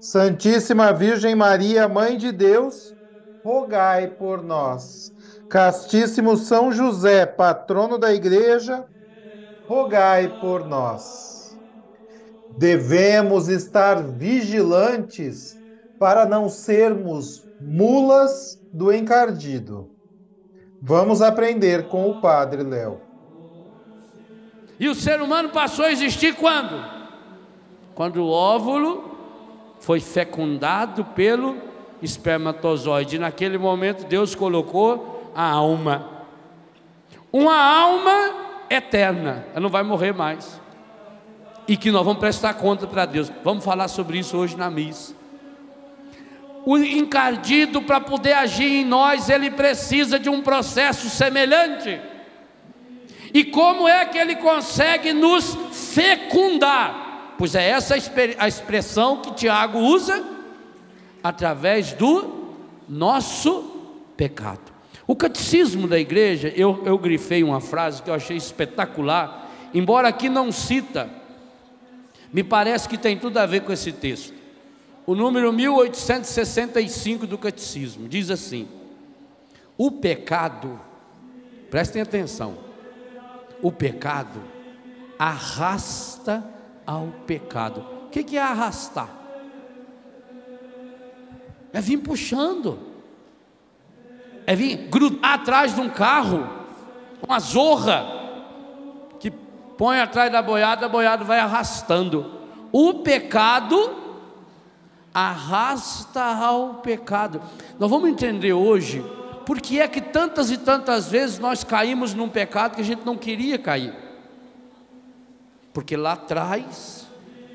Santíssima Virgem Maria, Mãe de Deus, rogai por nós. Castíssimo São José, patrono da Igreja, rogai por nós. Devemos estar vigilantes para não sermos mulas do encardido. Vamos aprender com o Padre Léo. E o ser humano passou a existir quando? Quando o óvulo foi fecundado pelo espermatozoide. Naquele momento Deus colocou a alma. Uma alma eterna, ela não vai morrer mais. E que nós vamos prestar conta para Deus. Vamos falar sobre isso hoje na missa. O encardido, para poder agir em nós, ele precisa de um processo semelhante. E como é que ele consegue nos fecundar? Pois é essa a expressão que Tiago usa através do nosso pecado. O catecismo da igreja, eu, eu grifei uma frase que eu achei espetacular, embora aqui não cita, me parece que tem tudo a ver com esse texto. O número 1865 do catecismo diz assim: o pecado, prestem atenção, o pecado arrasta ao pecado. O que é arrastar? É vir puxando, é vir grudar atrás de um carro, uma zorra, que põe atrás da boiada, a boiada vai arrastando. O pecado arrasta ao pecado. Nós vamos entender hoje por que é que tantas e tantas vezes nós caímos num pecado que a gente não queria cair? Porque lá atrás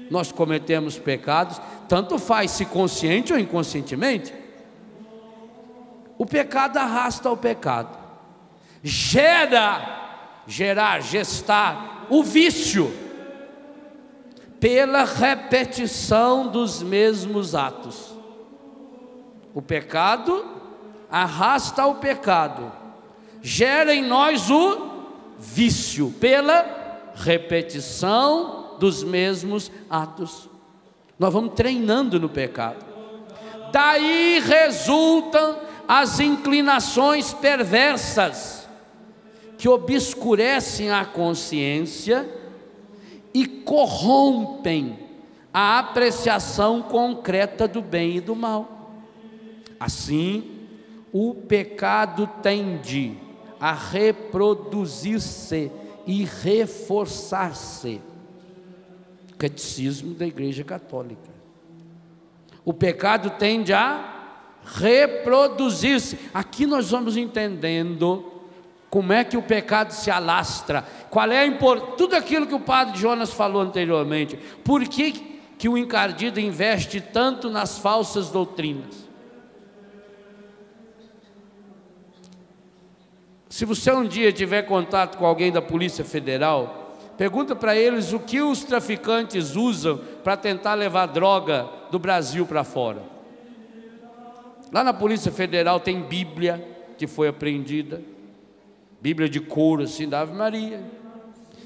nós cometemos pecados, tanto faz se consciente ou inconscientemente. O pecado arrasta ao pecado, gera, gerar, gestar o vício, pela repetição dos mesmos atos. O pecado arrasta o pecado, gera em nós o vício pela repetição dos mesmos atos. Nós vamos treinando no pecado. Daí resultam as inclinações perversas que obscurecem a consciência e corrompem a apreciação concreta do bem e do mal. Assim, o pecado tende a reproduzir-se e reforçar-se. Catecismo da Igreja Católica. O pecado tende a reproduzir-se. Aqui nós vamos entendendo como é que o pecado se alastra, qual é a importância, tudo aquilo que o padre Jonas falou anteriormente. Por que, que o encardido investe tanto nas falsas doutrinas? Se você um dia tiver contato com alguém da Polícia Federal, pergunta para eles o que os traficantes usam para tentar levar droga do Brasil para fora. Lá na Polícia Federal tem Bíblia que foi apreendida, Bíblia de couro assim da Ave Maria,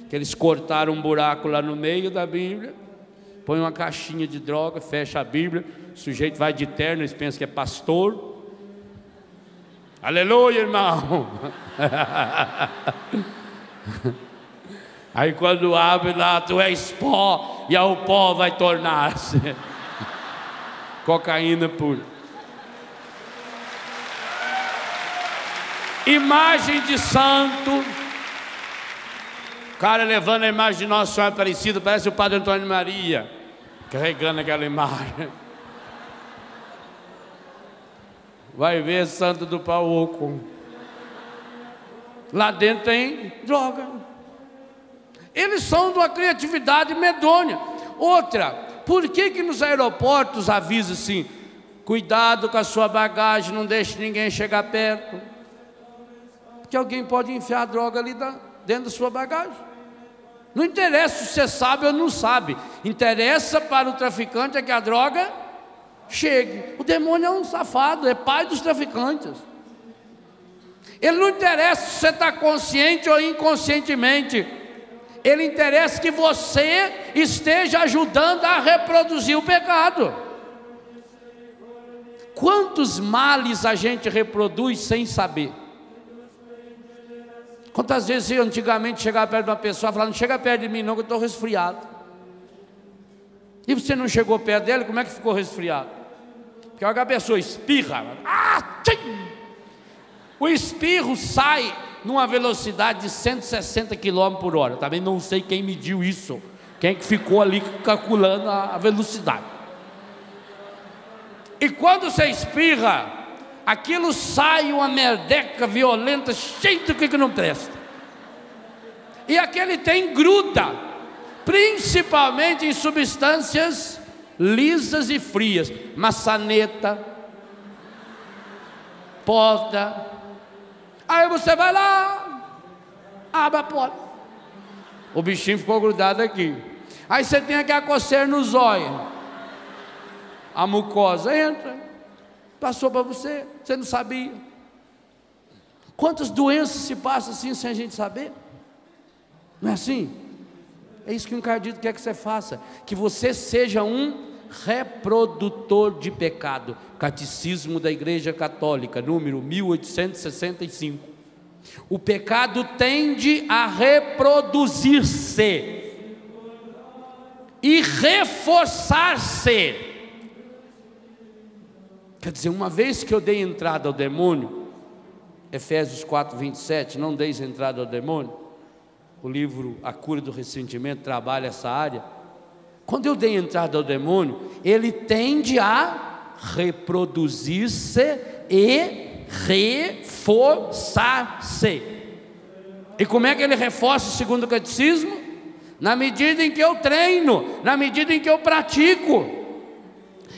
que eles cortaram um buraco lá no meio da Bíblia, põe uma caixinha de droga, fecha a Bíblia, o sujeito vai de terno, eles pensam que é pastor, Aleluia, irmão. Aí quando abre lá, tu és pó e ao pó vai tornar-se. Cocaína pura. Imagem de santo. O cara levando a imagem de Nosso Senhor Aparecido parece o Padre Antônio Maria, carregando aquela imagem. Vai ver santo do Pauco. Lá dentro tem droga. Eles são de uma criatividade medonha. Outra, por que que nos aeroportos avisa assim, cuidado com a sua bagagem, não deixe ninguém chegar perto? Porque alguém pode enfiar droga ali dentro da sua bagagem. Não interessa se você sabe ou não sabe. Interessa para o traficante é que a droga chegue. O demônio é um safado, é pai dos traficantes. Ele não interessa se você está consciente ou inconscientemente. Ele interessa que você esteja ajudando a reproduzir o pecado. Quantos males a gente reproduz sem saber? Quantas vezes eu antigamente chegava perto de uma pessoa e falava, não chega perto de mim não que eu estou resfriado. E você não chegou perto dele, como é que ficou resfriado? Porque a pessoa espirra, ah, o espirro sai numa velocidade de 160 km por hora. Também não sei quem mediu isso, quem que ficou ali calculando a velocidade. E quando você espirra, aquilo sai uma merdeca violenta, cheio do que não presta. E aquele tem gruda, principalmente em substâncias lisas e frias, maçaneta, porta. Aí você vai lá, abre a porta. O bichinho ficou grudado aqui. Aí você tem aquela coceira no zóio. A mucosa entra. Passou para você, você não sabia. Quantas doenças se passam assim sem a gente saber? Não é assim? É isso que o encardido quer que você faça, que você seja um reprodutor de pecado. Catecismo da Igreja Católica, número 1865. O pecado tende a reproduzir-se e reforçar-se. Quer dizer, uma vez que eu dei entrada ao demônio, Efésios 4, 27, não deis entrada ao demônio, o livro A Cura do Ressentimento trabalha essa área. Quando eu dei entrada ao demônio, ele tende a reproduzir-se e reforçar-se. E como é que ele reforça segundo o catecismo? Na medida em que eu treino, na medida em que eu pratico.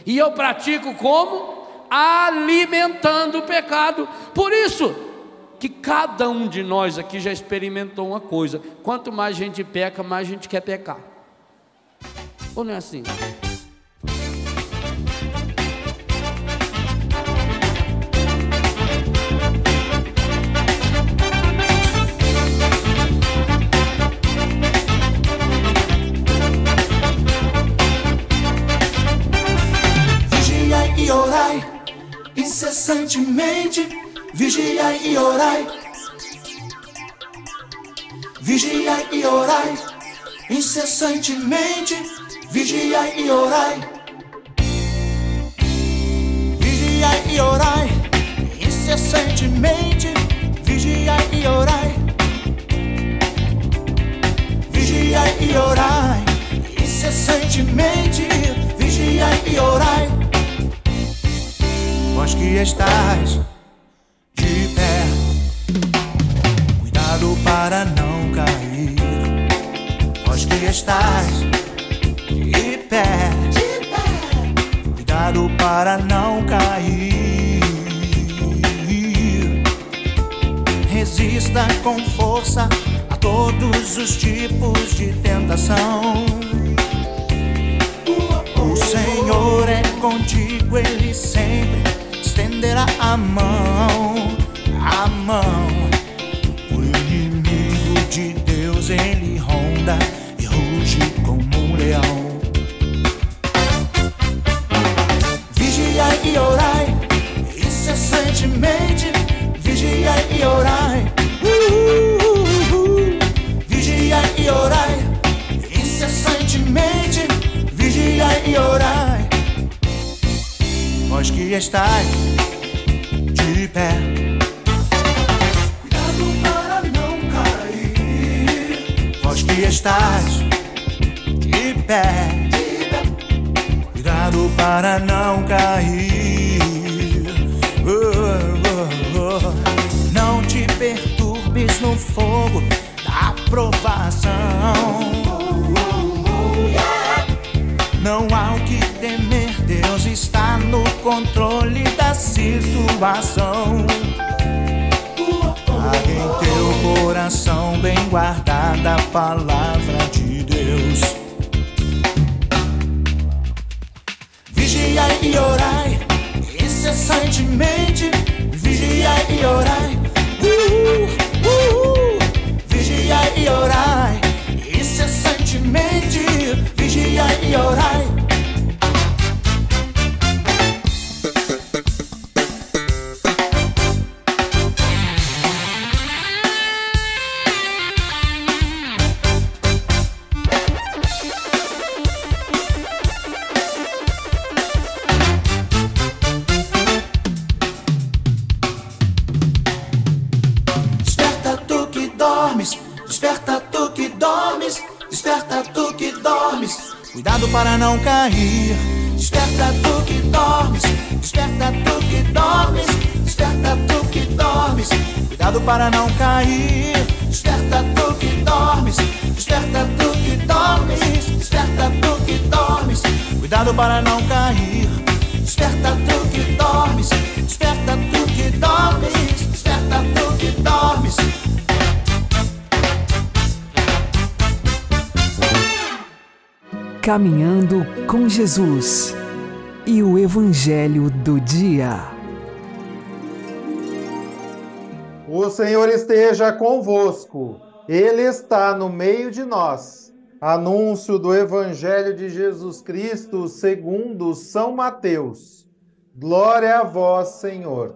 E eu pratico como? alimentando o pecado. Por isso que cada um de nós aqui já experimentou uma coisa: quanto mais gente peca, mais gente quer pecar. Ou não é assim? E orai incessantemente, vigiai e orai. Vigiai e orai, incessantemente, vigiai e orai. Vigiai e orai, incessantemente, vigiai e orai. Vigiai e orai, incessantemente, vigiai e orai vós que estás de pé, cuidado para não cair. Vós que estás cuidado para não cair. Resista com força a todos os tipos de tentação. O Senhor é contigo, Ele sempre estenderá a mão, a mão. O inimigo de Deus ele e orai, uh, vigiai e orai, incessantemente, vigiai e orai. Vós que estáis de pé. Cuidado para não cair. Vós que estáis de pé. Cuidado para não cair. Provação. Não há o que temer, Deus está no controle da situação. Guarda em teu coração bem guardada a palavra de Deus. Vigiai e orai incessantemente. Vigiai e orai. Uh, uh, uh. Vigiai e orai incessantemente. Vigiai e orai. Caminhando com Jesus e o Evangelho do Dia. O Senhor esteja convosco, Ele está no meio de nós. Anúncio do Evangelho de Jesus Cristo segundo São Mateus. Glória a vós, Senhor.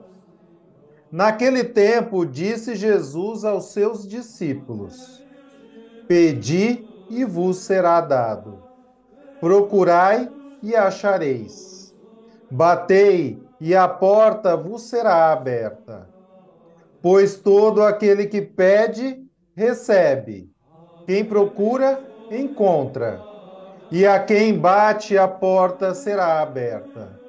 Naquele tempo, disse Jesus aos seus discípulos: Pedi e vos será dado. Procurai e achareis. Batei e a porta vos será aberta. Pois todo aquele que pede, recebe. Quem procura, encontra. E a quem bate, a porta será aberta.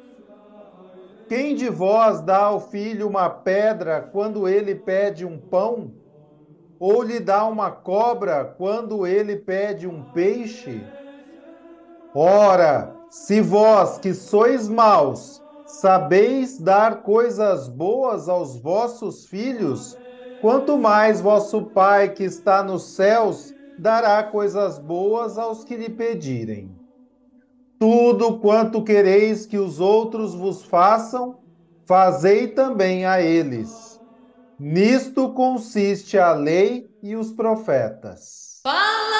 Quem de vós dá ao filho uma pedra quando ele pede um pão? Ou lhe dá uma cobra quando ele pede um peixe? Ora, se vós que sois maus, sabeis dar coisas boas aos vossos filhos, quanto mais vosso Pai que está nos céus dará coisas boas aos que lhe pedirem. Tudo quanto quereis que os outros vos façam, fazei também a eles. Nisto consiste a lei e os profetas. Palavra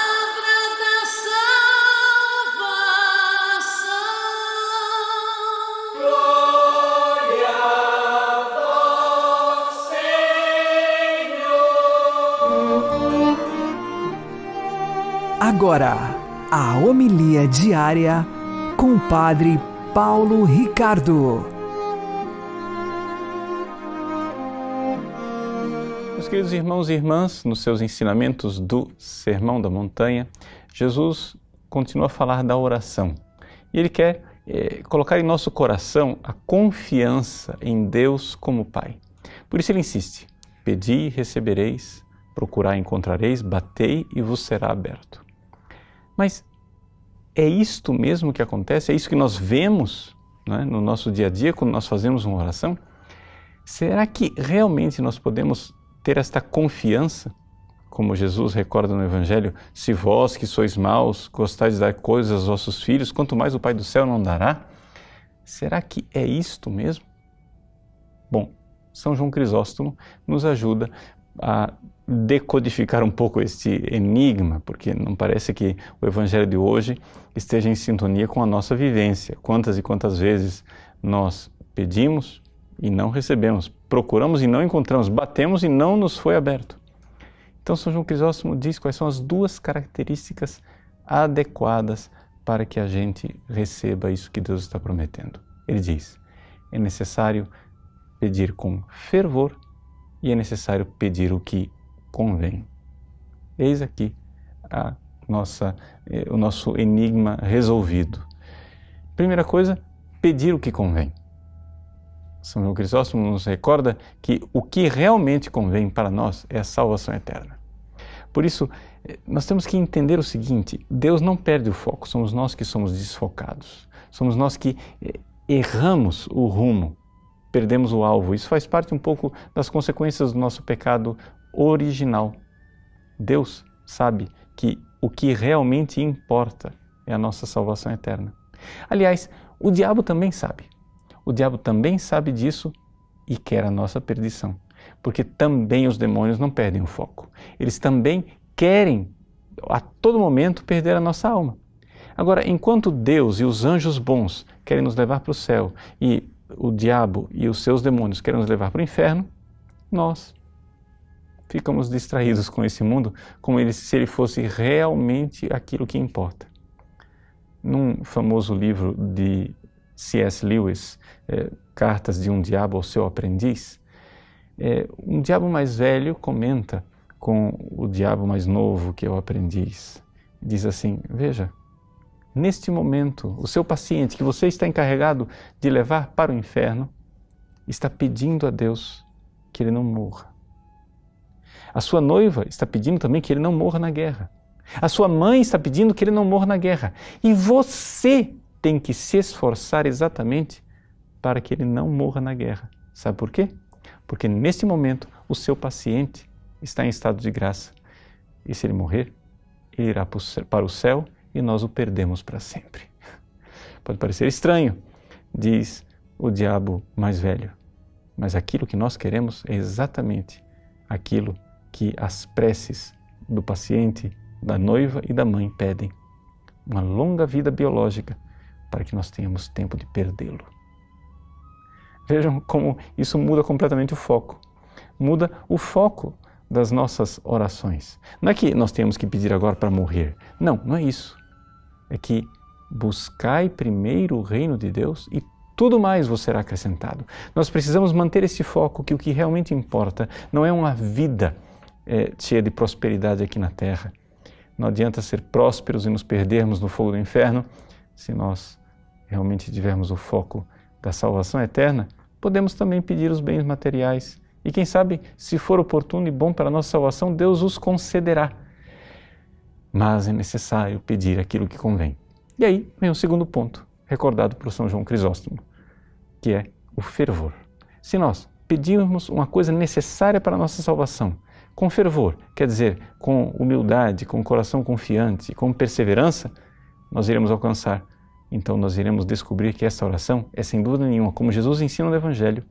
Agora, a homilia diária com o Padre Paulo Ricardo. Meus queridos irmãos e irmãs, nos seus ensinamentos do Sermão da Montanha, Jesus continua a falar da oração. E ele quer eh, colocar em nosso coração a confiança em Deus como Pai. Por isso ele insiste: Pedi e recebereis, procurai e encontrareis, batei e vos será aberto. Mas é isto mesmo que acontece? É isso que nós vemos né, no nosso dia a dia quando nós fazemos uma oração? Será que realmente nós podemos ter esta confiança? Como Jesus recorda no Evangelho, se vós que sois maus gostais de dar coisas aos vossos filhos, quanto mais o Pai do céu não dará? Será que é isto mesmo? Bom, São João Crisóstomo nos ajuda a decodificar um pouco este enigma, porque não parece que o Evangelho de hoje esteja em sintonia com a nossa vivência. Quantas e quantas vezes nós pedimos e não recebemos, procuramos e não encontramos, batemos e não nos foi aberto. Então, São João Crisóstomo diz quais são as duas características adequadas para que a gente receba isso que Deus está prometendo. Ele diz: é necessário pedir com fervor e é necessário pedir o que convém. Eis aqui a nossa, eh, o nosso enigma resolvido. Primeira coisa, pedir o que convém. São João Crisóstomo nos recorda que o que realmente convém para nós é a salvação eterna. Por isso, eh, nós temos que entender o seguinte: Deus não perde o foco, somos nós que somos desfocados. Somos nós que eh, erramos o rumo, perdemos o alvo. Isso faz parte um pouco das consequências do nosso pecado original. Deus sabe que o que realmente importa é a nossa salvação eterna. Aliás, o diabo também sabe. O diabo também sabe disso e quer a nossa perdição. Porque também os demônios não perdem o foco. Eles também querem a todo momento perder a nossa alma. Agora, enquanto Deus e os anjos bons querem nos levar para o céu e o diabo e os seus demônios querem nos levar para o inferno, nós ficamos distraídos com esse mundo como ele, se ele fosse realmente aquilo que importa. Num famoso livro de C.S. Lewis, é, Cartas de um Diabo ao Seu Aprendiz, é, um diabo mais velho comenta com o diabo mais novo, que é o aprendiz. Diz assim: Veja, neste momento, o seu paciente que você está encarregado de levar para o inferno está pedindo a Deus que ele não morra. A sua noiva está pedindo também que ele não morra na guerra. A sua mãe está pedindo que ele não morra na guerra. E você tem que se esforçar exatamente para que ele não morra na guerra. Sabe por quê? Porque neste momento o seu paciente está em estado de graça. E se ele morrer, ele irá para o céu e nós o perdemos para sempre. Pode parecer estranho, diz o diabo mais velho, mas aquilo que nós queremos é exatamente aquilo que as preces do paciente, da noiva e da mãe pedem: uma longa vida biológica para que nós tenhamos tempo de perdê-lo. Vejam como isso muda completamente o foco. Muda o foco das nossas orações. Não é que nós temos que pedir agora para morrer. Não, não é isso. É que buscai primeiro o reino de Deus e tudo mais vos será acrescentado. Nós precisamos manter esse foco que o que realmente importa não é uma vida é, cheia de prosperidade aqui na terra. Não adianta ser prósperos e nos perdermos no fogo do inferno se nós realmente tivermos o foco da salvação eterna. Podemos também pedir os bens materiais e quem sabe, se for oportuno e bom para a nossa salvação, Deus os concederá. Mas é necessário pedir aquilo que convém. E aí vem o segundo ponto, recordado por São João Crisóstomo, que é o fervor. Se nós pedirmos uma coisa necessária para a nossa salvação, com fervor, quer dizer, com humildade, com coração confiante, com perseverança, nós iremos alcançar. Então nós iremos descobrir que essa oração é sem dúvida nenhuma, como Jesus ensina no Evangelho,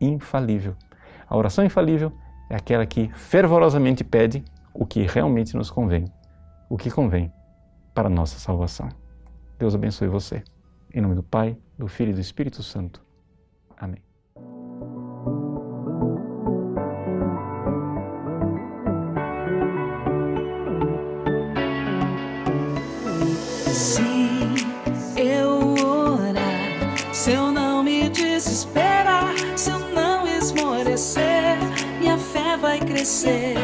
infalível. A oração infalível é aquela que fervorosamente pede o que realmente nos convém, o que convém para a nossa salvação. Deus abençoe você. Em nome do Pai, do Filho e do Espírito Santo. Amém. Se eu orar, se eu não me desesperar, se eu não esmorecer, minha fé vai crescer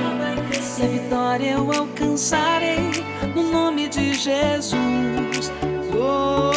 e a vitória eu alcançarei no nome de Jesus. Oh,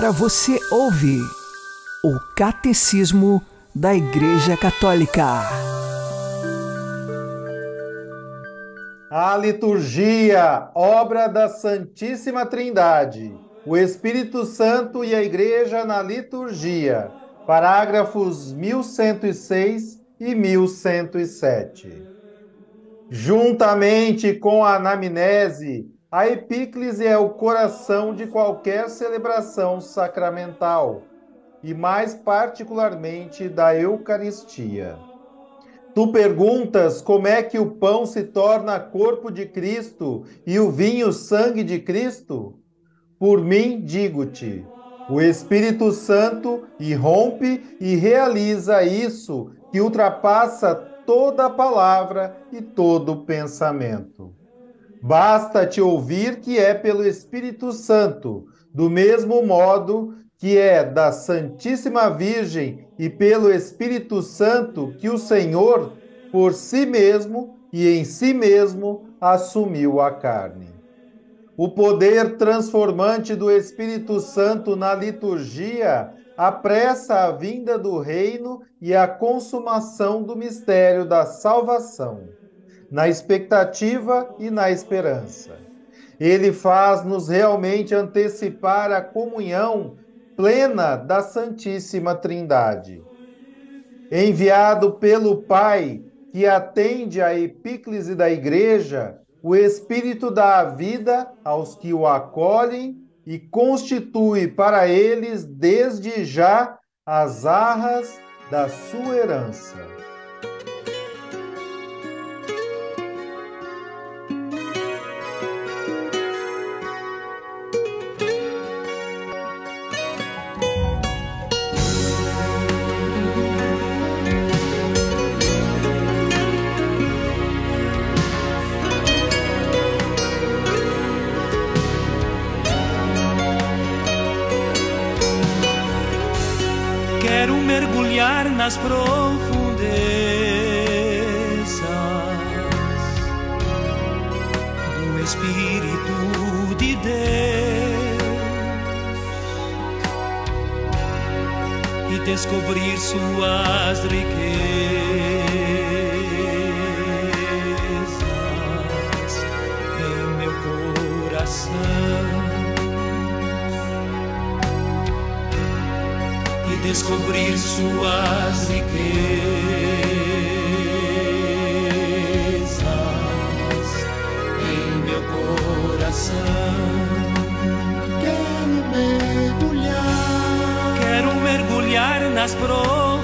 Agora você ouve o Catecismo da Igreja Católica. A liturgia, obra da Santíssima Trindade. O Espírito Santo e a Igreja na liturgia. Parágrafos 1106 e 1107. Juntamente com a anamnese, a epíclise é o coração de qualquer celebração sacramental, e mais particularmente da Eucaristia. Tu perguntas como é que o pão se torna corpo de Cristo e o vinho sangue de Cristo? Por mim, digo-te, o Espírito Santo irrompe e realiza isso que ultrapassa toda palavra e todo pensamento. Basta-te ouvir que é pelo Espírito Santo, do mesmo modo que é da Santíssima Virgem e pelo Espírito Santo que o Senhor, por si mesmo e em si mesmo, assumiu a carne. O poder transformante do Espírito Santo na liturgia apressa a vinda do reino e a consumação do mistério da salvação, na expectativa e na esperança. Ele faz-nos realmente antecipar a comunhão plena da Santíssima Trindade. Enviado pelo Pai, que atende à epíclise da Igreja, o Espírito dá a vida aos que o acolhem e constitui para eles, desde já, as arras da sua herança. Nas profundezas do Espírito de Deus e descobrir suas riquezas descobrir suas riquezas em meu coração. Quero mergulhar, quero mergulhar nas profundezas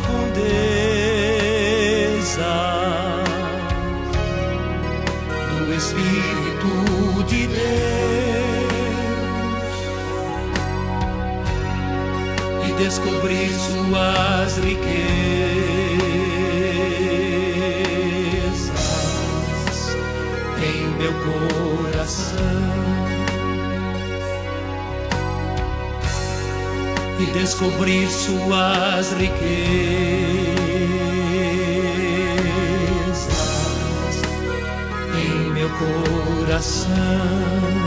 descobrir suas riquezas. Em meu coração. E descobrir suas riquezas. Em meu coração.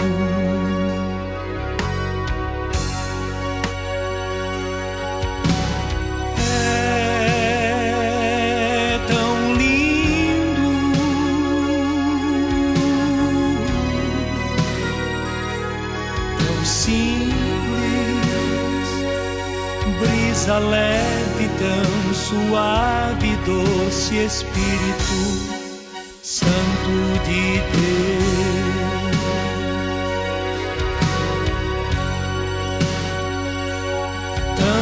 Tão suave, doce Espírito Santo de Deus.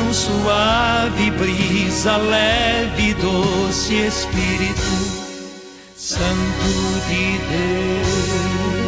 tão suave brisa leve doce Espírito Santo de Deus.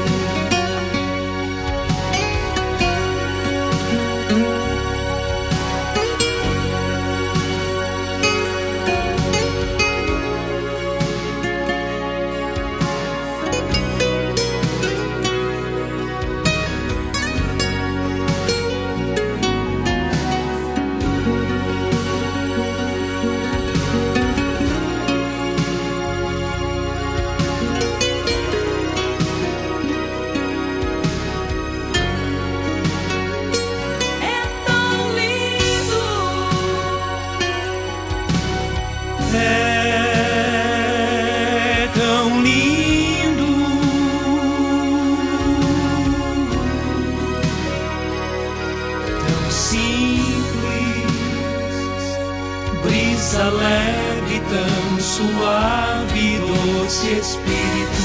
Doce Espírito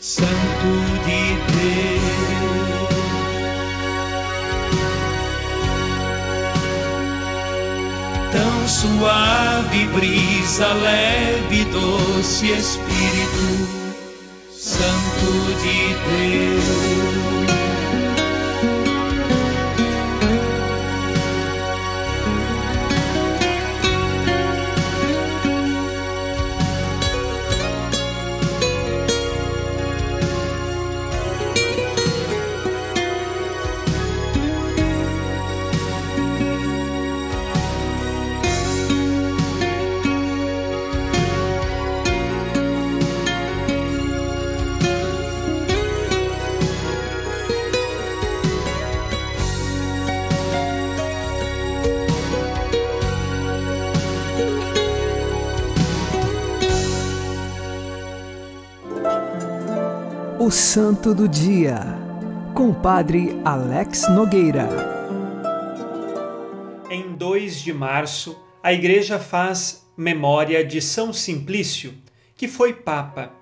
Santo de Deus. Tão suave brisa leve, doce Espírito Santo de Deus. Santo do Dia, com o Padre Alex Nogueira. Em 2 de março, a Igreja faz memória de São Simplício, que foi Papa.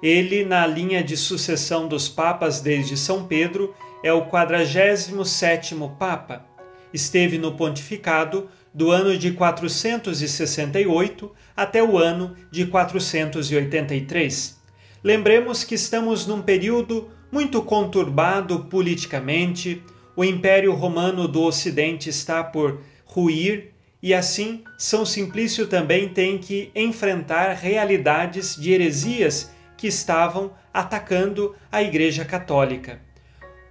Ele, na linha de sucessão dos Papas desde São Pedro, é o 47º Papa. Esteve no pontificado do ano de 468 até o ano de 483. Lembremos que estamos num período muito conturbado politicamente, o Império Romano do Ocidente está por ruir e assim São Simplício também tem que enfrentar realidades de heresias que estavam atacando a Igreja Católica.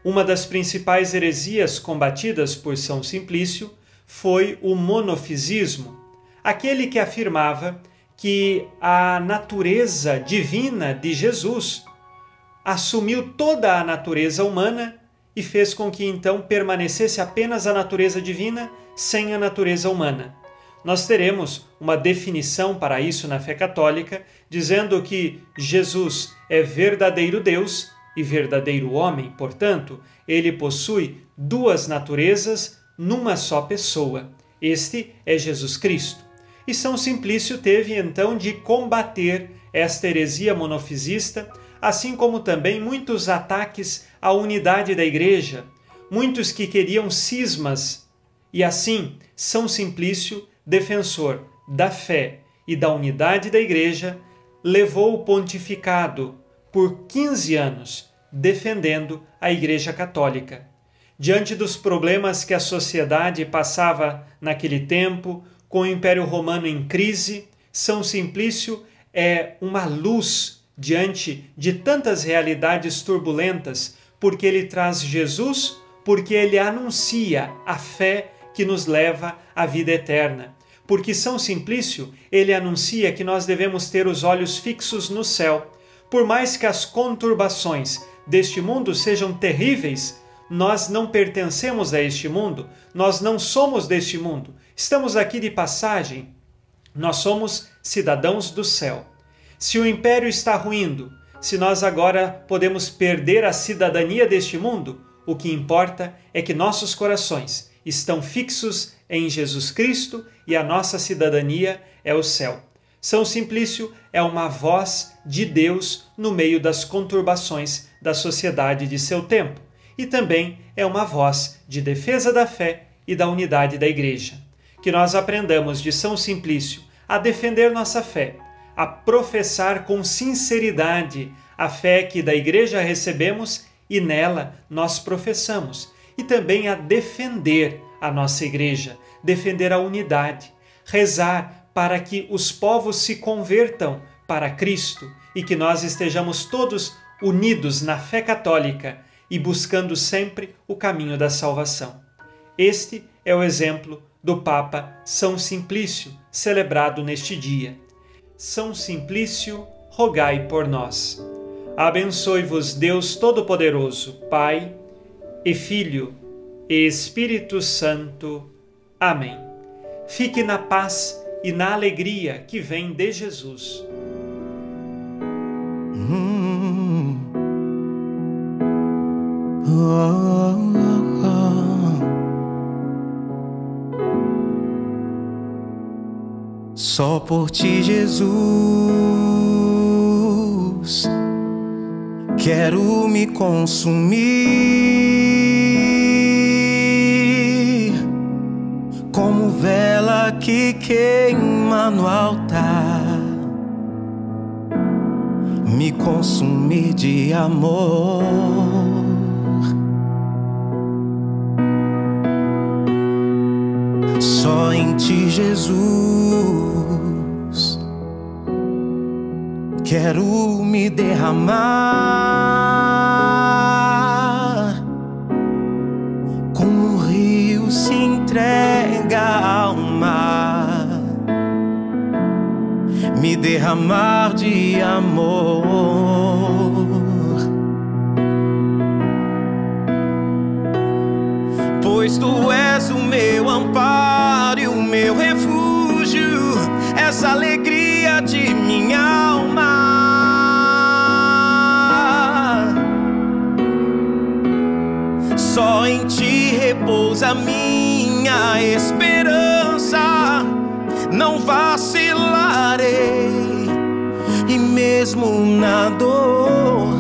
Uma das principais heresias combatidas por São Simplício foi o monofisismo, aquele que afirmava que a natureza divina de Jesus assumiu toda a natureza humana e fez com que então permanecesse apenas a natureza divina sem a natureza humana. Nós teremos uma definição para isso na fé católica, dizendo que Jesus é verdadeiro Deus e verdadeiro homem, portanto, ele possui duas naturezas numa só pessoa. Este é Jesus Cristo. E São Simplício teve então de combater esta heresia monofisista, assim como também muitos ataques à unidade da Igreja, muitos que queriam cismas. E assim, São Simplício, defensor da fé e da unidade da Igreja, levou o pontificado por 15 anos, defendendo a Igreja Católica. Diante dos problemas que a sociedade passava naquele tempo, com o Império Romano em crise, São Simplício é uma luz diante de tantas realidades turbulentas, porque ele traz Jesus, porque ele anuncia a fé que nos leva à vida eterna. Porque São Simplício, ele anuncia que nós devemos ter os olhos fixos no céu. Por mais que as conturbações deste mundo sejam terríveis, nós não pertencemos a este mundo, nós não somos deste mundo, estamos aqui de passagem, nós somos cidadãos do céu. Se o império está ruindo, se nós agora podemos perder a cidadania deste mundo, o que importa é que nossos corações estão fixos em Jesus Cristo e a nossa cidadania é o céu. São Simplício é uma voz de Deus no meio das conturbações da sociedade de seu tempo e também é uma voz de defesa da fé e da unidade da Igreja. Que nós aprendamos de São Simplício a defender nossa fé, a professar com sinceridade a fé que da Igreja recebemos e nela nós professamos, e também a defender a nossa Igreja, defender a unidade, rezar para que os povos se convertam para Cristo e que nós estejamos todos unidos na fé católica e buscando sempre o caminho da salvação. Este é o exemplo do Papa São Simplício, celebrado neste dia. São Simplício, rogai por nós. Abençoe-vos Deus Todo-Poderoso, Pai e Filho e Espírito Santo. Amém. Fique na paz e na alegria que vem de Jesus. Só por ti, Jesus, quero me consumir como vela que queima no altar. Me consumir de amor. Só em ti, Jesus, quero me derramar. Como o rio se entrega ao mar, me derramar de amor. Pois tu és o meu amparo repousa minha esperança, não vacilarei, e mesmo na dor,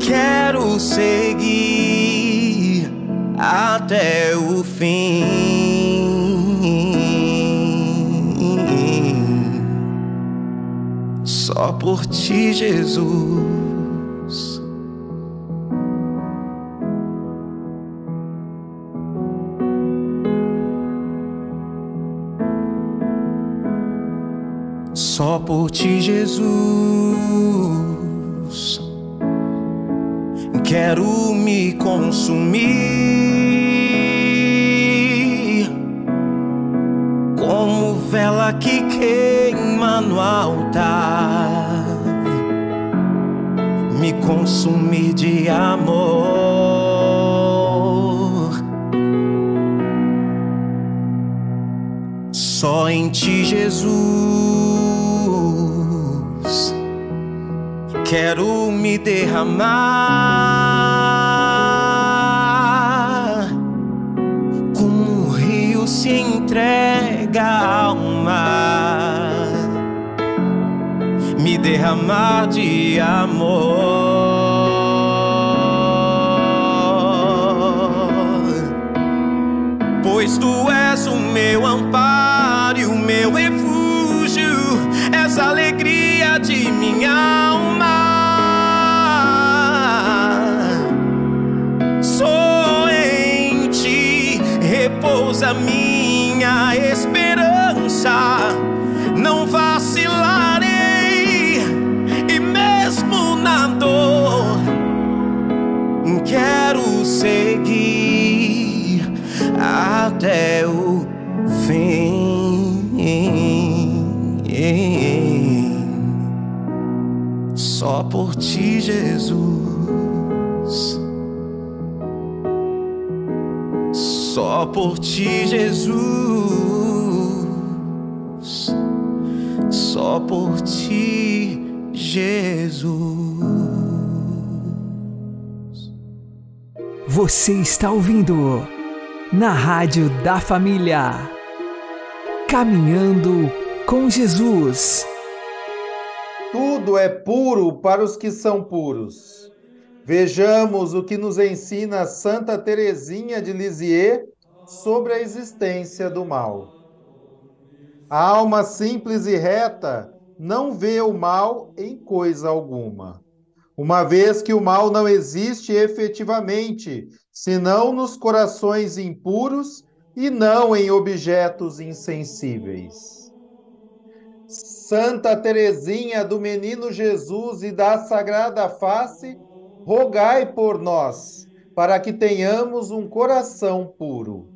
quero seguir até o fim. Só por ti, Jesus. Só por ti, Jesus. Quero me consumir como vela que queima no altar. Me consumir de amor. Só em ti, Jesus. Quero me derramar. Como um rio se entrega ao mar, me derramar de amor, pois tu és o meu amparo e o meu refúgio, és a alegria de minha alma. Repousa minha esperança. Não vacilarei, e mesmo na dor, quero seguir até o fim. Só por ti, Jesus. Só por ti, Jesus. Só por ti, Jesus. Você está ouvindo na Rádio da Família. Caminhando com Jesus. Tudo é puro para os que são puros. Vejamos o que nos ensina Santa Teresinha de Lisieux sobre a existência do mal. A alma simples e reta não vê o mal em coisa alguma, uma vez que o mal não existe efetivamente, senão nos corações impuros e não em objetos insensíveis. Santa Teresinha do Menino Jesus e da Sagrada Face, rogai por nós, para que tenhamos um coração puro.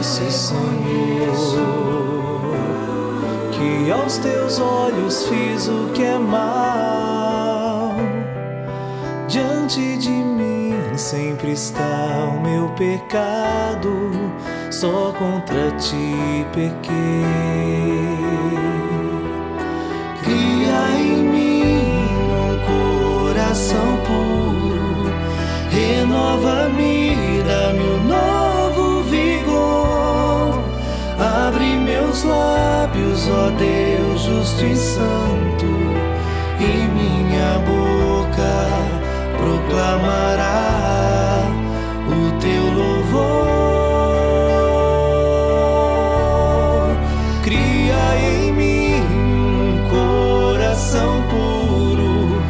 Reconheço, Senhor, que aos teus olhos fiz o que é mal. Diante de mim sempre está o meu pecado, só contra ti pequei. Cria em mim um coração puro, renova-me, ó Deus justo e santo, e minha boca proclamará o teu louvor. Cria em mim um coração puro,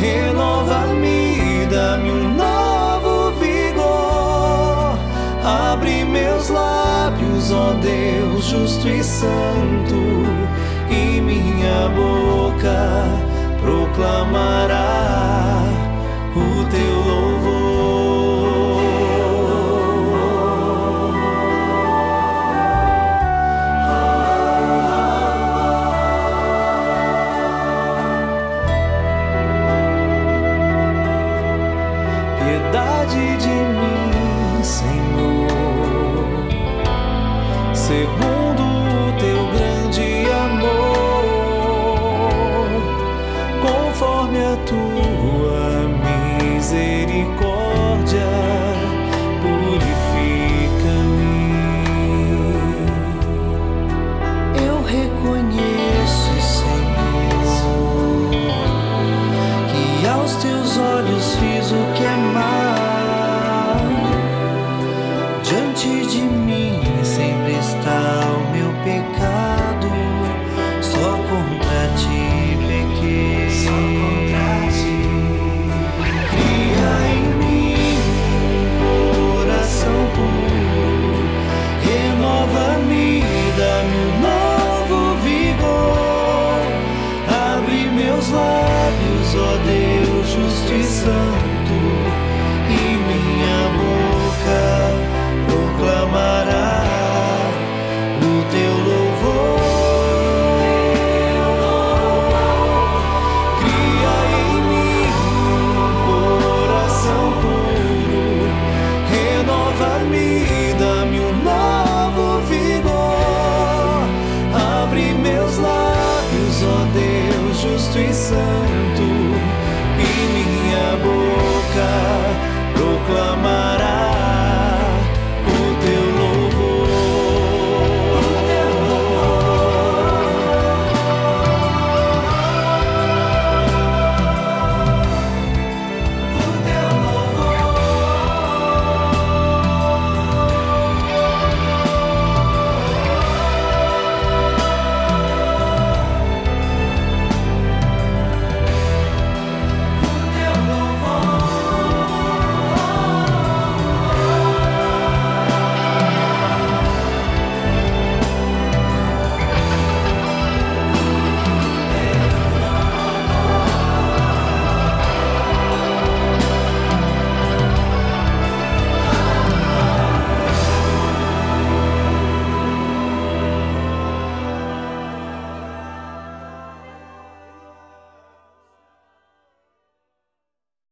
renova-me, dá-me um novo vigor. Abre meus lábios, ó Deus justo e santo, boca proclamará